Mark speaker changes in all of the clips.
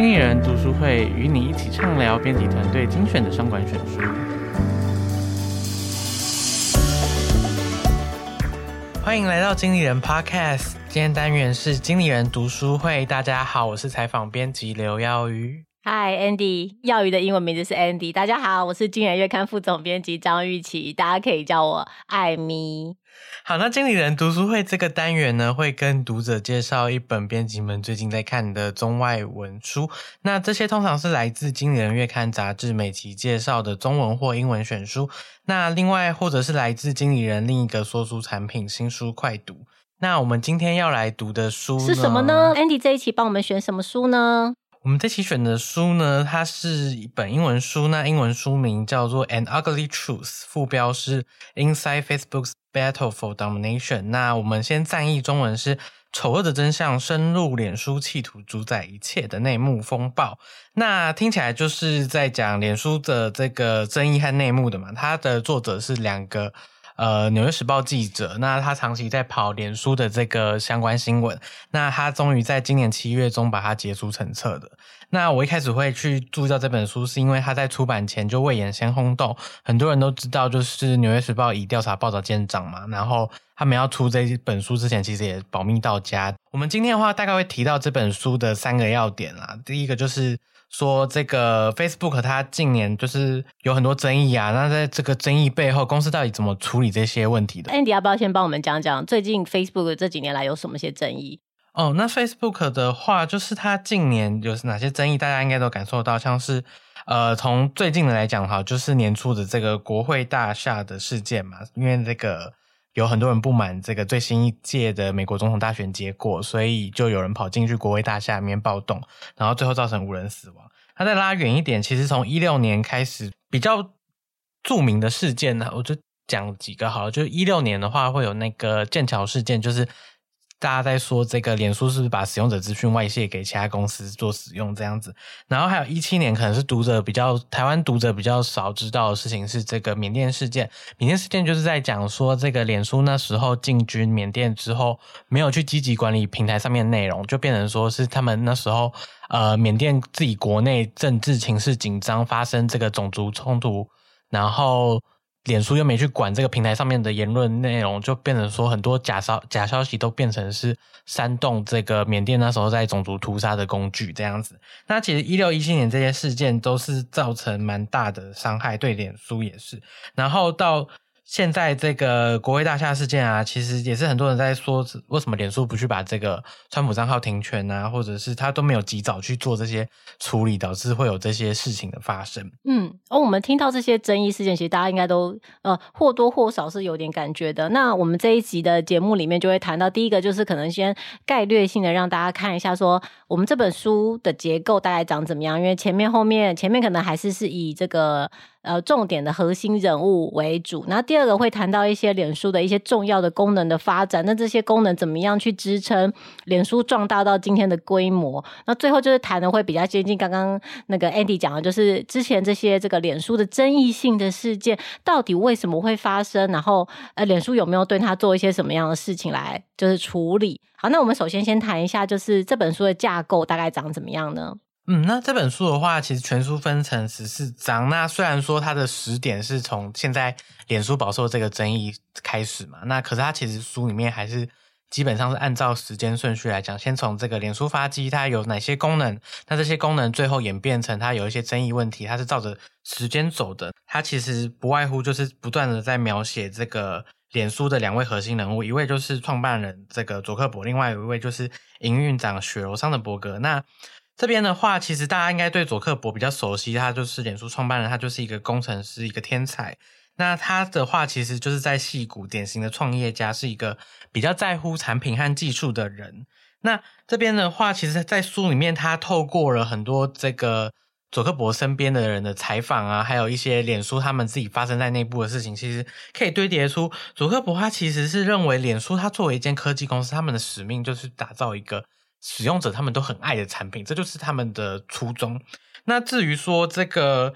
Speaker 1: 经理人读书会与你一起畅聊编辑团队精选的商管选书。欢迎来到经理人 Podcast，今天单元是经理人读书会。大家好，我是采访编辑刘耀宇。
Speaker 2: Hi Andy，曜宇的英文名字是 Andy。大家好，我是经理人月刊副总编辑张玉琪，大家可以叫我艾咪。
Speaker 1: 好，那经理人读书会这个单元呢，会跟读者介绍一本编辑们最近在看的中外文书。那这些通常是来自经理人月刊杂志每期介绍的中文或英文选书。那另外或者是来自经理人另一个说书产品新书快读。那我们今天要来读的书
Speaker 2: 是什么呢？Andy 这一期帮我们选什么书呢？
Speaker 1: 我们这期选的书呢，它是一本英文书，那英文书名叫做《An Ugly Truth》，副标是《Inside Facebook's Battle for Domination》。那我们先翻译中文是《丑恶的真相：深入脸书企图主宰一切的内幕风暴》。那听起来就是在讲脸书的这个争议和内幕的嘛。它的作者是两个。呃，《纽约时报》记者，那他长期在跑脸书的这个相关新闻，那他终于在今年七月中把它结书成册的。那我一开始会去注意到这本书，是因为他在出版前就未演先轰动，很多人都知道，就是《纽约时报》以调查报道见长嘛。然后他们要出这本书之前，其实也保密到家。我们今天的话，大概会提到这本书的三个要点啦。第一个就是。说这个 Facebook 它近年就是有很多争议啊，那在这个争议背后，公司到底怎么处理这些问题的
Speaker 2: ？Andy 要不要先帮我们讲讲最近 Facebook 这几年来有什么些争议？
Speaker 1: 哦，那 Facebook 的话，就是它近年有哪些争议，大家应该都感受到，像是呃，从最近的来讲哈，就是年初的这个国会大厦的事件嘛，因为这个。有很多人不满这个最新一届的美国总统大选结果，所以就有人跑进去国会大厦里面暴动，然后最后造成五人死亡。他再拉远一点，其实从一六年开始比较著名的事件呢，我就讲几个好了。就一六年的话，会有那个剑桥事件，就是。大家在说这个脸书是不是把使用者资讯外泄给其他公司做使用这样子，然后还有一七年可能是读者比较台湾读者比较少知道的事情是这个缅甸事件。缅甸事件就是在讲说这个脸书那时候进军缅甸之后，没有去积极管理平台上面的内容，就变成说是他们那时候呃缅甸自己国内政治情势紧张，发生这个种族冲突，然后。脸书又没去管这个平台上面的言论内容，就变成说很多假消假消息都变成是煽动这个缅甸那时候在种族屠杀的工具这样子。那其实一六一七年这些事件都是造成蛮大的伤害，对脸书也是。然后到。现在这个国会大厦事件啊，其实也是很多人在说，为什么脸书不去把这个川普账号停权啊，或者是他都没有及早去做这些处理，导致会有这些事情的发生。
Speaker 2: 嗯，而、我们听到这些争议事件，其实大家应该都呃或多或少是有点感觉的。那我们这一集的节目里面就会谈到，第一个就是可能先概略性的让大家看一下，说我们这本书的结构大概长怎么样，因为前面后面前面可能还是是以这个。呃，重点的核心人物为主。那第二个会谈到一些脸书的一些重要的功能的发展。那这些功能怎么样去支撑脸书壮大到今天的规模？那最后就是谈的会比较接近刚刚那个 Andy 讲的，就是之前这些这个脸书的争议性的事件到底为什么会发生？然后呃，脸书有没有对它做一些什么样的事情来就是处理？好，那我们首先先谈一下，就是这本书的架构大概长怎么样呢？
Speaker 1: 嗯，那这本书的话，其实全书分成十四章。那虽然说它的时点是从现在脸书饱受这个争议开始嘛，那可是它其实书里面还是基本上是按照时间顺序来讲，先从这个脸书发迹它有哪些功能，那这些功能最后演变成它有一些争议问题，它是照着时间走的。它其实不外乎就是不断的在描写这个脸书的两位核心人物，一位就是创办人这个佐克伯，另外一位就是营运长雪柔桑德伯格。那这边的话，其实大家应该对佐克伯比较熟悉，他就是脸书创办人，他就是一个工程师，一个天才。那他的话，其实就是在矽谷典型的创业家，是一个比较在乎产品和技术的人。那这边的话，其实，在书里面，他透过了很多这个佐克伯身边的人的采访啊，还有一些脸书他们自己发生在内部的事情，其实可以堆叠出佐克伯他其实是认为脸书他作为一间科技公司，他们的使命就是打造一个。使用者他们都很爱的产品，这就是他们的初衷。那至于说这个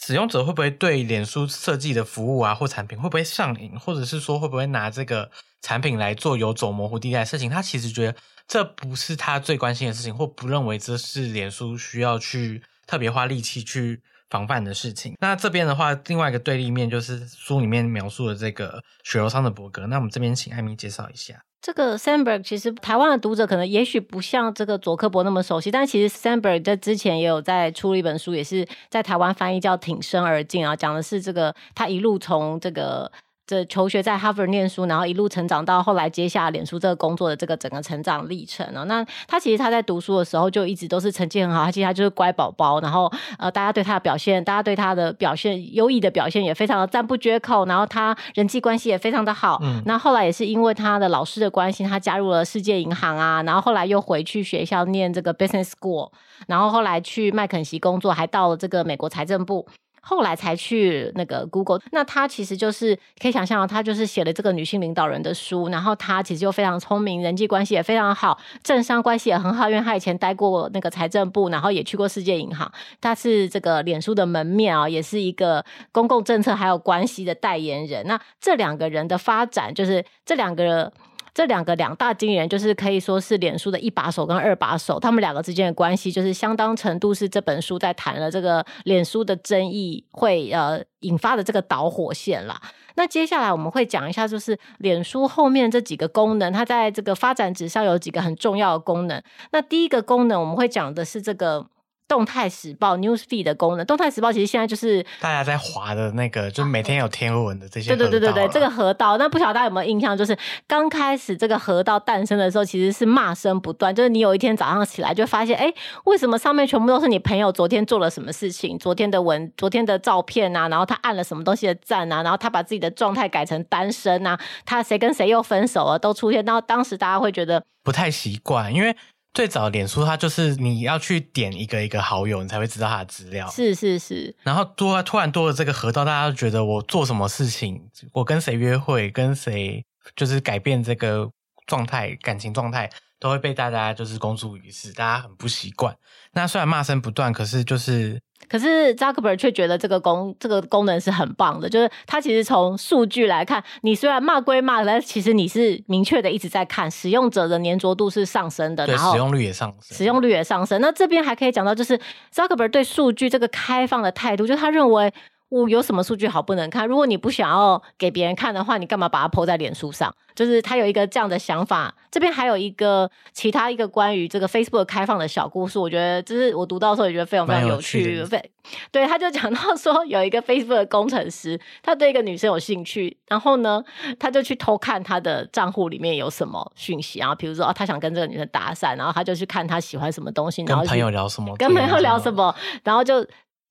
Speaker 1: 使用者会不会对脸书设计的服务啊或产品会不会上瘾，或者是说会不会拿这个产品来做游走模糊地带的事情，他其实觉得这不是他最关心的事情，或不认为这是脸书需要去特别花力气去防范的事情。那这边的话，另外一个对立面就是书里面描述的这个雪柔桑德伯格。那我们这边请艾米介绍一下。
Speaker 2: 这个 Sandberg 其实台湾的读者可能也许不像这个佐科博那么熟悉，但其实 Sandberg 在之前也有在出了一本书，也是在台湾翻译叫《挺身而进》啊，讲的是这个他一路从这个。这求学在哈佛念书，然后一路成长到后来接下脸书这个工作的这个整个成长历程啊。那他其实他在读书的时候就一直都是成绩很好，他其实他就是乖宝宝。然后呃，大家对他的表现，大家对他的表现优异的表现也非常的赞不绝口。然后他人际关系也非常的好。嗯。那后来也是因为他的老师的关系，他加入了世界银行啊。然后后来又回去学校念这个 business school，然后后来去麦肯锡工作，还到了这个美国财政部。后来才去那个 Google，那他其实就是可以想象，他就是写了这个女性领导人的书，然后他其实又非常聪明，人际关系也非常好，政商关系也很好，因为他以前待过那个财政部，然后也去过世界银行，他是这个脸书的门面啊，也是一个公共政策还有关系的代言人。那这两个人的发展，就是这两个。这两个两大经理人就是可以说是脸书的一把手跟二把手，他们两个之间的关系就是相当程度是这本书在谈了这个脸书的争议会呃引发的这个导火线啦。那接下来我们会讲一下，就是脸书后面这几个功能，它在这个发展史上有几个很重要的功能。那第一个功能我们会讲的是这个。动态时报 Newsfeed 的功能，动态时报其实现在就是
Speaker 1: 大家在滑的那个，就是每天有天文的这些。
Speaker 2: 对对对对对，这个河道，那不晓得大家有没有印象？就是刚开始这个河道诞生的时候，其实是骂声不断。就是你有一天早上起来，就发现，哎，为什么上面全部都是你朋友昨天做了什么事情，昨天的文，昨天的照片啊，然后他按了什么东西的赞啊，然后他把自己的状态改成单身啊，他谁跟谁又分手了，都出现。然后当时大家会觉得
Speaker 1: 不太习惯，因为。最早脸书它就是你要去点一个一个好友，你才会知道他的资料。
Speaker 2: 是是是。然后
Speaker 1: 多突然多了这个合照，大家都觉得我做什么事情，我跟谁约会，跟谁就是改变这个状态，感情状态。都会被大家就是公诸于世，大家很不习惯。那虽然骂声不断，可是就是，
Speaker 2: 可是扎克伯却觉得这个功这个功能是很棒的。就是他其实从数据来看，你虽然骂归骂，但其实你是明确的一直在看使用者的粘着度是上升的，
Speaker 1: 对，
Speaker 2: 然后
Speaker 1: 使用率也上升，
Speaker 2: 使用率也上升。那这边还可以讲到，就是扎克伯对数据这个开放的态度，就是他认为。我有什么数据好不能看？如果你不想要给别人看的话，你干嘛把它 po 在脸书上？就是他有一个这样的想法。这边还有一个其他一个关于这个 Facebook 开放的小故事，我觉得就是我读到的时候也觉得非常非常有趣。有对，对，他就讲到说有一个 Facebook 的工程师，他对一个女生有兴趣，然后呢，他就去偷看他的账户里面有什么讯息，然后比如说哦，他想跟这个女生搭讪，然后他就去看他喜欢什么东西，然后
Speaker 1: 跟朋友聊什么，
Speaker 2: 跟朋友聊什么，然后就。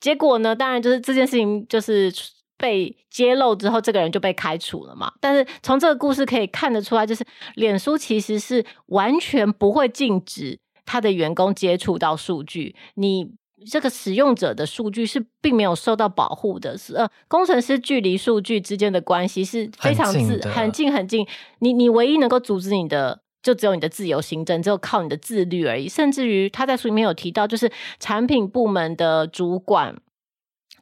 Speaker 2: 结果呢？当然就是这件事情就是被揭露之后，这个人就被开除了嘛。但是从这个故事可以看得出来，就是脸书其实是完全不会禁止他的员工接触到数据。你这个使用者的数据是并没有受到保护的，是呃，工程师距离数据之间的关系是非常自很，很近很近。你你唯一能够阻止你的。就只有你的自由行政，只有靠你的自律而已。甚至于他在书里面有提到，就是产品部门的主管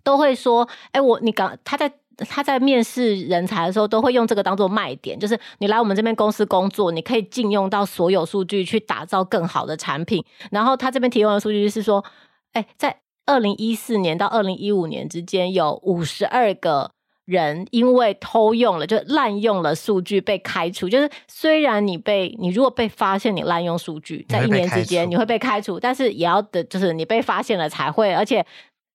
Speaker 2: 都会说：“哎，我你刚他在他在面试人才的时候，都会用这个当做卖点，就是你来我们这边公司工作，你可以禁用到所有数据去打造更好的产品。”然后他这边提供的数据是说：“哎，在二零一四年到二零一五年之间，有五十二个。”人因为偷用了，就滥用了数据被开除。就是虽然你被你如果被发现你滥用数据，在一年之间你会被开除，但是也要的就是你被发现了才会，而且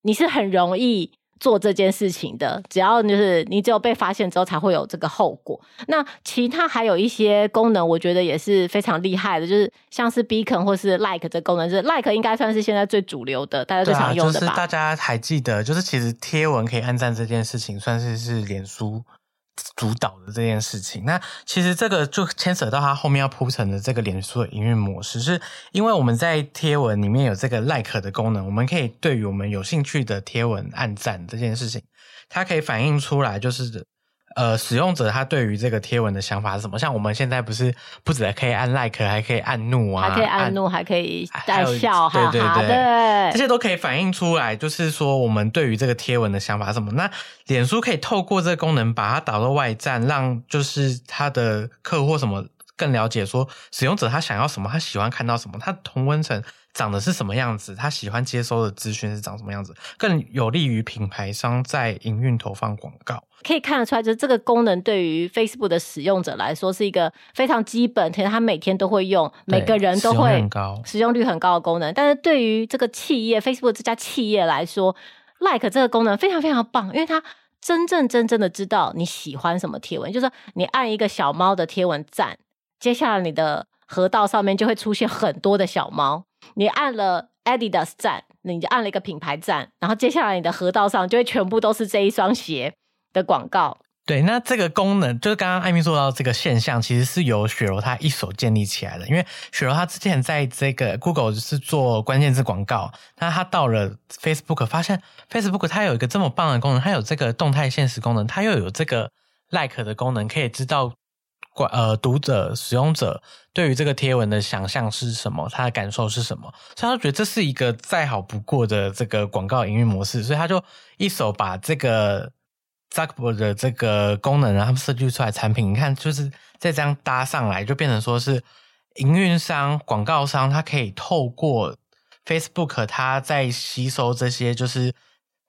Speaker 2: 你是很容易。做这件事情的，只要就是你只有被发现之后才会有这个后果。那其他还有一些功能，我觉得也是非常厉害的，就是像是 Beacon 或是 Like 这功能，就是 Like 应该算是现在最主流的，大家最常用的吧？
Speaker 1: 啊，就是大家还记得，就是其实贴文可以按赞这件事情，算是是脸书。主导的这件事情，那其实这个就牵扯到他后面要铺成的这个脸书的营运模式，是因为我们在贴文里面有这个 like 的功能，我们可以对于我们有兴趣的贴文按赞这件事情，它可以反映出来就是。呃，使用者他对于这个贴文的想法是什么？像我们现在不是不止可以按 like，还可以按怒啊，
Speaker 2: 还可以按怒，按还可以带笑，
Speaker 1: 对对对，
Speaker 2: 对，
Speaker 1: 这些都可以反映出来，就是说我们对于这个贴文的想法是什么？那脸书可以透过这个功能把它导到外站，让就是他的客户什么更了解说使用者他想要什么，他喜欢看到什么，他同温层长的是什么样子，他喜欢接收的资讯是长什么样子，更有利于品牌商在营运投放广告。
Speaker 2: 可以看得出来，就是这个功能对于 Facebook 的使用者来说是一个非常基本，其实他每天都会用，每个人都会使用率很高的功能。但是对于这个企业 Facebook 这家企业来说，Like 这个功能非常非常棒，因为它真正真正的知道你喜欢什么贴文，就是说你按一个小猫的贴文赞。接下来你的河道上面就会出现很多的小猫，你按了 Adidas 站，你就按了一个品牌站，然后接下来你的河道上就会全部都是这一双鞋的广告。
Speaker 1: 对，那这个功能就是刚刚艾米说到这个现象，其实是由雪柔他一手建立起来的。因为雪柔他之前在这个 Google 是做关键字广告，那他到了 Facebook 发现 Facebook 它有一个这么棒的功能，它有这个动态现实功能，它又有这个 Like 的功能，可以知道。呃，读者、使用者对于这个贴文的想象是什么？他的感受是什么？所以他觉得这是一个再好不过的这个广告营运模式，所以他就一手把这个 Zuckerberg 的这个功能，然后设计出来产品。你看，就是再这样搭上来，就变成说是营运商、广告商，他可以透过 Facebook，他在吸收这些就是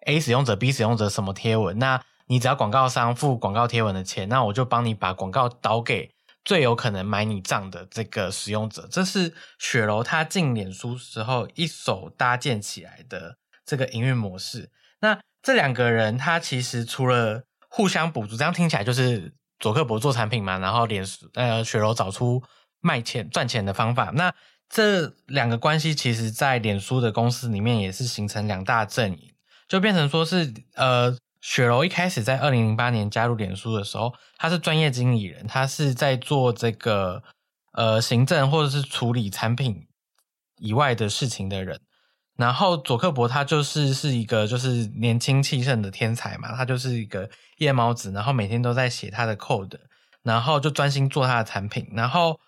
Speaker 1: A 使用者、B 使用者什么贴文，那。你只要广告商付广告贴文的钱，那我就帮你把广告导给最有可能买你账的这个使用者。这是雪柔他进脸书时候一手搭建起来的这个营运模式。那这两个人他其实除了互相补足，这样听起来就是佐克伯做产品嘛，然后脸书呃雪柔找出卖钱赚钱的方法。那这两个关系其实在脸书的公司里面也是形成两大阵营，就变成说是呃。雪柔一开始在二零零八年加入脸书的时候，他是专业经理人，他是在做这个呃行政或者是处理产品以外的事情的人。然后佐克伯他就是是一个就是年轻气盛的天才嘛，他就是一个夜猫子，然后每天都在写他的 code，然后就专心做他的产品，然后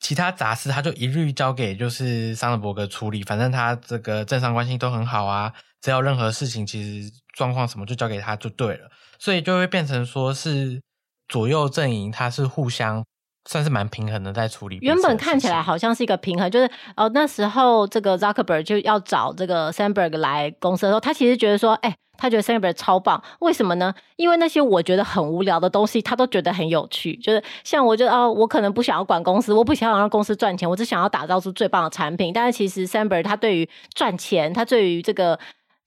Speaker 1: 其他杂事他就一律交给就是桑德伯格处理，反正他这个政商关系都很好啊。只要任何事情，其实状况什么就交给他就对了，所以就会变成说是左右阵营，他是互相算是蛮平衡的在处理。
Speaker 2: 原本看起来好像是一个平衡，就是哦那时候这个 Zuckerberg 就要找这个 Sandberg 来公司的时候，他其实觉得说，哎、欸，他觉得 Sandberg 超棒，为什么呢？因为那些我觉得很无聊的东西，他都觉得很有趣。就是像我觉得哦，我可能不想要管公司，我不想要让公司赚钱，我只想要打造出最棒的产品。但是其实 Sandberg 他对于赚钱，他对于这个。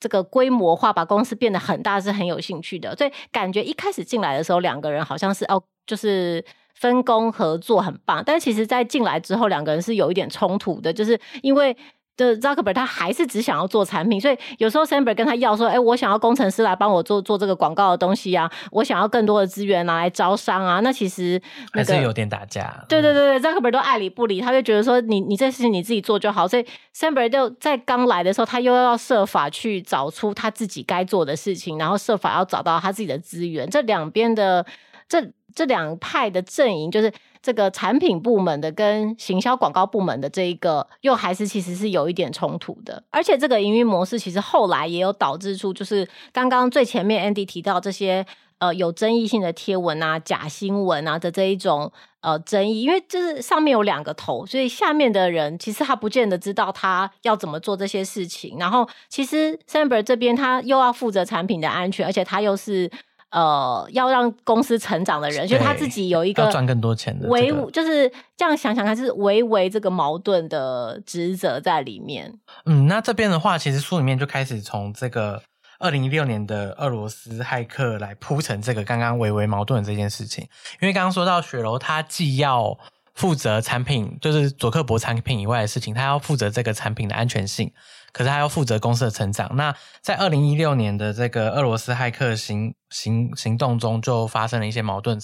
Speaker 2: 这个规模化把公司变得很大是很有兴趣的，所以感觉一开始进来的时候，两个人好像是哦，就是分工合作很棒，但其实，在进来之后，两个人是有一点冲突的，就是因为。的 Zuckerberg 他还是只想要做产品，所以有时候 Sandberg 跟他要说：“哎、欸，我想要工程师来帮我做做这个广告的东西啊，我想要更多的资源拿来招商啊。”那其实、那个、
Speaker 1: 还是有点打架。
Speaker 2: 对对对对，Zuckerberg 都爱理不理，他就觉得说你：“你你这事情你自己做就好。”所以 Sandberg 就在刚来的时候，他又要设法去找出他自己该做的事情，然后设法要找到他自己的资源。这两边的这这两派的阵营就是。这个产品部门的跟行销广告部门的这一个，又还是其实是有一点冲突的。而且这个营运模式其实后来也有导致出，就是刚刚最前面 Andy 提到这些呃有争议性的贴文啊、假新闻啊的这一种呃争议，因为就是上面有两个头，所以下面的人其实他不见得知道他要怎么做这些事情。然后其实 Samber 这边他又要负责产品的安全，而且他又是。呃，要让公司成长的人，就他自己有一个
Speaker 1: 赚更多钱的，
Speaker 2: 微就是这样想想看，就是维维这个矛盾的职责在里面。
Speaker 1: 嗯，那这边的话，其实书里面就开始从这个二零一六年的俄罗斯骇客来铺成这个刚刚维维矛盾的这件事情。因为刚刚说到雪柔，她既要负责产品，就是佐克伯产品以外的事情，他要负责这个产品的安全性。可是他要负责公司的成长。那在二零一六年的这个俄罗斯骇客行行行动中，就发生了一些矛盾。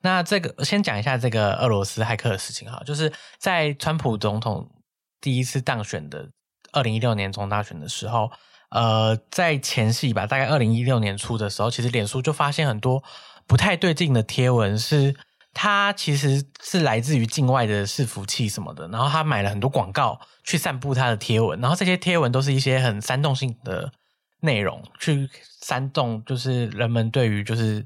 Speaker 1: 那这个先讲一下这个俄罗斯骇客的事情哈，就是在川普总统第一次当选的二零一六年总统大选的时候，呃，在前夕吧，大概二零一六年初的时候，其实脸书就发现很多不太对劲的贴文是。他其实是来自于境外的伺服器什么的，然后他买了很多广告去散布他的贴文，然后这些贴文都是一些很煽动性的内容，去煽动就是人们对于就是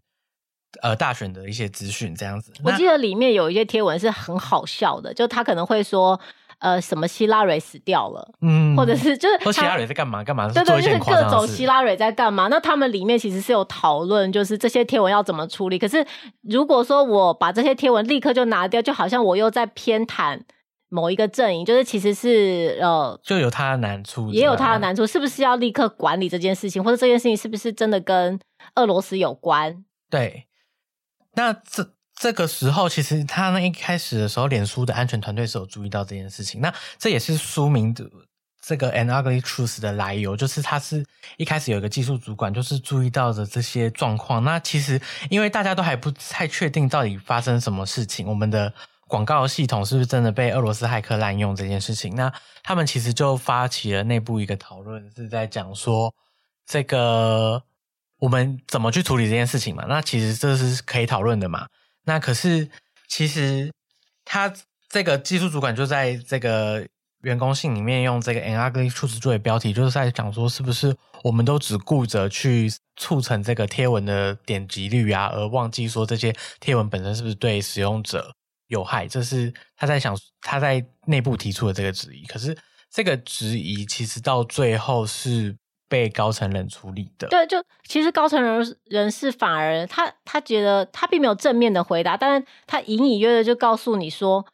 Speaker 1: 呃大选的一些资讯这样子。
Speaker 2: 我记得里面有一些贴文是很好笑的，就他可能会说。呃，什么希拉蕊死掉了，嗯，或者是就是
Speaker 1: 说希拉蕊在干嘛干嘛？
Speaker 2: 对对，就是各种希拉蕊在干嘛？那他们里面其实是有讨论，就是这些贴文要怎么处理。可是如果说我把这些贴文立刻就拿掉，就好像我又在偏袒某一个阵营，就是其实是呃，
Speaker 1: 就有他的难处，
Speaker 2: 也有他的难处，是不是要立刻管理这件事情，或者这件事情是不是真的跟俄罗斯有关？
Speaker 1: 对，那这。这个时候，其实他那一开始的时候，脸书的安全团队是有注意到这件事情。那这也是书名的这个 “An Ugly Truth” 的来由，就是他是一开始有一个技术主管，就是注意到的这些状况。那其实因为大家都还不太确定到底发生什么事情，我们的广告系统是不是真的被俄罗斯骇客滥用这件事情，那他们其实就发起了内部一个讨论，是在讲说这个我们怎么去处理这件事情嘛？那其实这是可以讨论的嘛？那可是，其实他这个技术主管就在这个员工信里面用这个 “an ugly truth” 作为标题，就是在讲说，是不是我们都只顾着去促成这个贴文的点击率啊，而忘记说这些贴文本身是不是对使用者有害？这是他在想，他在内部提出的这个质疑。可是这个质疑其实到最后是。被高层人处理的，
Speaker 2: 对，就其实高层人人士反而他他觉得他并没有正面的回答，但是他隐隐约约就告诉你说，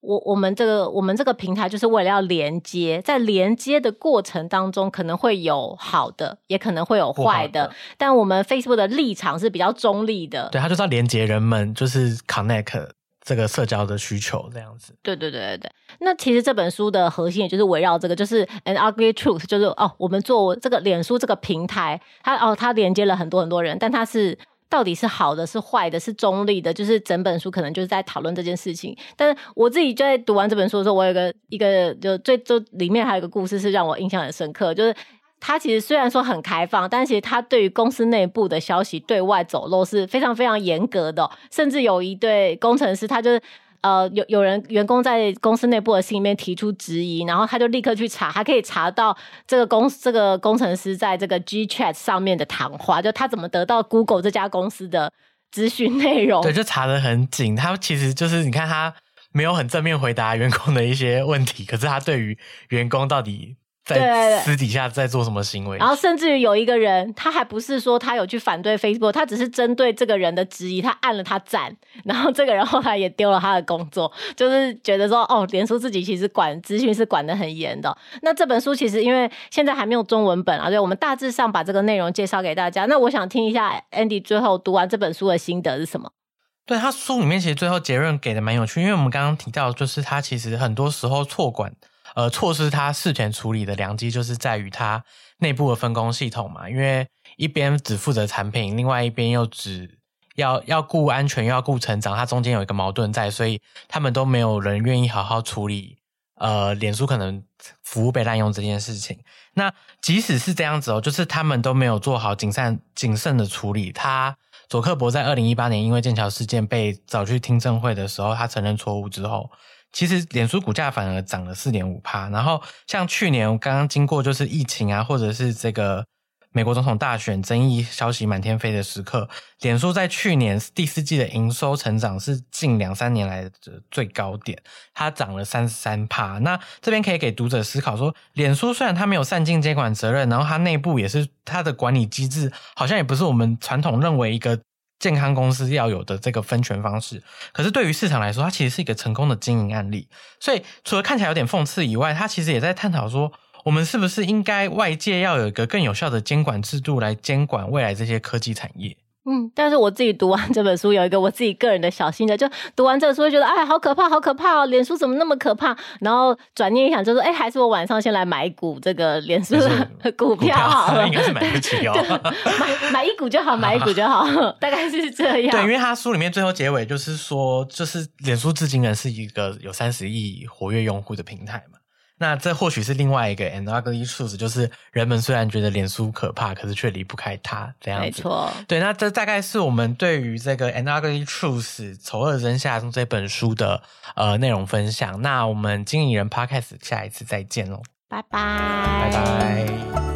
Speaker 2: 我我们这个我们这个平台就是为了要连接，在连接的过程当中可能会有好的，也可能会有坏的，的但我们 Facebook 的立场是比较中立的，
Speaker 1: 对，他就是要连接人们，就是 connect。这个社交的需求这样子，
Speaker 2: 对对对对对。那其实这本书的核心也就是围绕这个，就是 an ugly truth，就是哦，我们做这个脸书这个平台，它哦它连接了很多很多人，但它是到底是好的是坏的，是中立的，就是整本书可能就是在讨论这件事情。但是我自己就在读完这本书的时候，我有一个一个就最就里面还有一个故事是让我印象很深刻，就是。他其实虽然说很开放，但其实他对于公司内部的消息对外走漏是非常非常严格的，甚至有一对工程师，他就是呃有有人员工在公司内部的信里面提出质疑，然后他就立刻去查，还可以查到这个公这个工程师在这个 GChat 上面的谈话，就他怎么得到 Google 这家公司的资讯内容。
Speaker 1: 对，就查得很紧。他其实就是你看他没有很正面回答员工的一些问题，可是他对于员工到底。在私底下在做什么行为？
Speaker 2: 然后甚至于有一个人，他还不是说他有去反对 Facebook，他只是针对这个人的质疑，他按了他赞，然后这个人后来也丢了他的工作，就是觉得说，哦，脸书自己其实管资讯是管得很严的。那这本书其实因为现在还没有中文本啊，所以我们大致上把这个内容介绍给大家。那我想听一下 Andy 最后读完这本书的心得是什么？
Speaker 1: 对，他书里面其实最后结论给的蛮有趣，因为我们刚刚提到，就是他其实很多时候错管。呃，错失他事前处理的良机，就是在于他内部的分工系统嘛。因为一边只负责产品，另外一边又只要要顾安全，又要顾成长，它中间有一个矛盾在，所以他们都没有人愿意好好处理。呃，脸书可能服务被滥用这件事情。那即使是这样子哦，就是他们都没有做好谨慎谨慎的处理。他佐克伯在二零一八年因为剑桥事件被找去听证会的时候，他承认错误之后。其实脸书股价反而涨了四点五趴，然后像去年刚刚经过就是疫情啊，或者是这个美国总统大选争议消息满天飞的时刻，脸书在去年第四季的营收成长是近两三年来的最高点，它涨了三十三趴。那这边可以给读者思考说，脸书虽然它没有善尽监管责任，然后它内部也是它的管理机制，好像也不是我们传统认为一个。健康公司要有的这个分权方式，可是对于市场来说，它其实是一个成功的经营案例。所以，除了看起来有点讽刺以外，它其实也在探讨说，我们是不是应该外界要有一个更有效的监管制度来监管未来这些科技产业。
Speaker 2: 嗯，但是我自己读完这本书，有一个我自己个人的小心得，就读完这本书会觉得，哎，好可怕，好可怕哦！脸书怎么那么可怕？然后转念一想，就说，哎，还是我晚上先来买一股这个脸书的 股票好了，
Speaker 1: 应该是买不起哦，
Speaker 2: 买 买一股就好，买一股就好，大概是这样。
Speaker 1: 对，因为他书里面最后结尾就是说，就是脸书至今呢是一个有三十亿活跃用户的平台嘛。那这或许是另外一个 an ugly truth，就是人们虽然觉得脸书可怕，可是却离不开它这样子。
Speaker 2: 没错，
Speaker 1: 对，那这大概是我们对于这个 an ugly truth 丑恶真相这本书的呃内容分享。那我们经理人 Podcast 下一次再见喽，
Speaker 2: 拜拜，拜
Speaker 1: 拜。